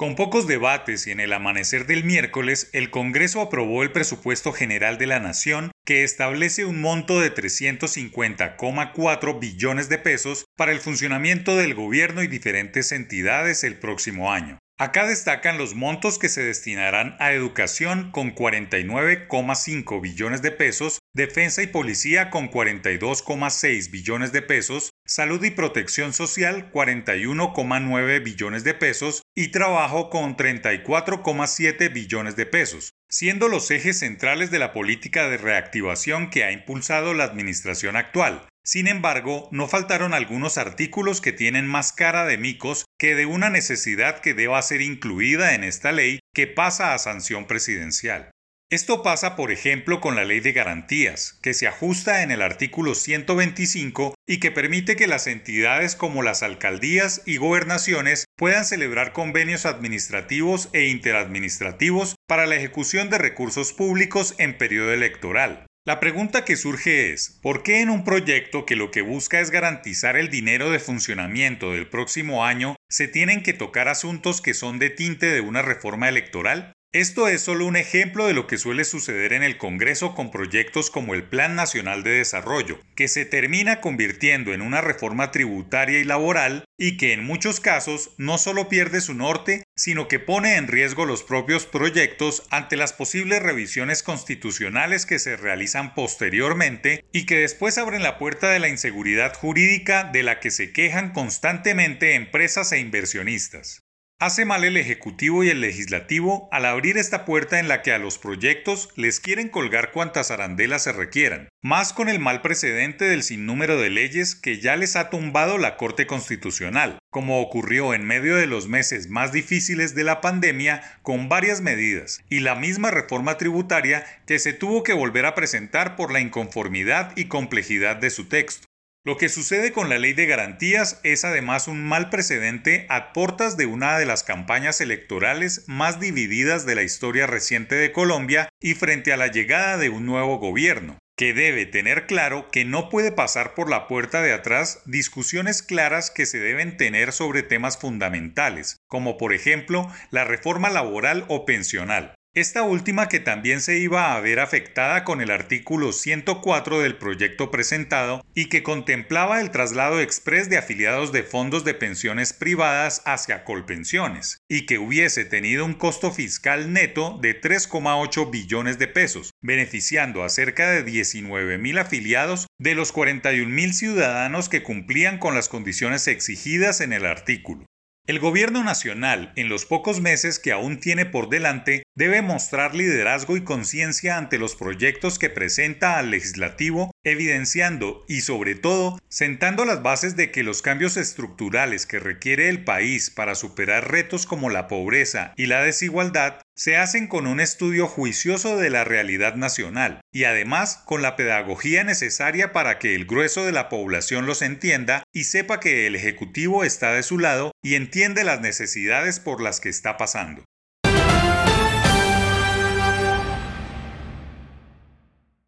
Con pocos debates y en el amanecer del miércoles, el Congreso aprobó el presupuesto general de la Nación, que establece un monto de 350,4 billones de pesos para el funcionamiento del gobierno y diferentes entidades el próximo año. Acá destacan los montos que se destinarán a educación con 49,5 billones de pesos, defensa y policía con 42,6 billones de pesos, salud y protección social 41,9 billones de pesos y trabajo con 34,7 billones de pesos, siendo los ejes centrales de la política de reactivación que ha impulsado la administración actual. Sin embargo, no faltaron algunos artículos que tienen más cara de micos que de una necesidad que deba ser incluida en esta ley que pasa a sanción presidencial. Esto pasa, por ejemplo, con la ley de garantías, que se ajusta en el artículo 125 y que permite que las entidades como las alcaldías y gobernaciones puedan celebrar convenios administrativos e interadministrativos para la ejecución de recursos públicos en periodo electoral. La pregunta que surge es, ¿por qué en un proyecto que lo que busca es garantizar el dinero de funcionamiento del próximo año se tienen que tocar asuntos que son de tinte de una reforma electoral? Esto es solo un ejemplo de lo que suele suceder en el Congreso con proyectos como el Plan Nacional de Desarrollo, que se termina convirtiendo en una reforma tributaria y laboral y que en muchos casos no solo pierde su norte, sino que pone en riesgo los propios proyectos ante las posibles revisiones constitucionales que se realizan posteriormente y que después abren la puerta de la inseguridad jurídica de la que se quejan constantemente empresas e inversionistas. Hace mal el Ejecutivo y el Legislativo al abrir esta puerta en la que a los proyectos les quieren colgar cuantas arandelas se requieran, más con el mal precedente del sinnúmero de leyes que ya les ha tumbado la Corte Constitucional, como ocurrió en medio de los meses más difíciles de la pandemia con varias medidas, y la misma reforma tributaria que se tuvo que volver a presentar por la inconformidad y complejidad de su texto. Lo que sucede con la ley de garantías es además un mal precedente a portas de una de las campañas electorales más divididas de la historia reciente de Colombia y frente a la llegada de un nuevo gobierno, que debe tener claro que no puede pasar por la puerta de atrás discusiones claras que se deben tener sobre temas fundamentales, como por ejemplo la reforma laboral o pensional, esta última que también se iba a ver afectada con el artículo 104 del proyecto presentado y que contemplaba el traslado express de afiliados de fondos de pensiones privadas hacia Colpensiones y que hubiese tenido un costo fiscal neto de 3,8 billones de pesos, beneficiando a cerca de 19 mil afiliados de los 41 mil ciudadanos que cumplían con las condiciones exigidas en el artículo. El gobierno nacional, en los pocos meses que aún tiene por delante, debe mostrar liderazgo y conciencia ante los proyectos que presenta al legislativo, evidenciando y sobre todo sentando las bases de que los cambios estructurales que requiere el país para superar retos como la pobreza y la desigualdad se hacen con un estudio juicioso de la realidad nacional y además con la pedagogía necesaria para que el grueso de la población los entienda y sepa que el Ejecutivo está de su lado y entiende las necesidades por las que está pasando.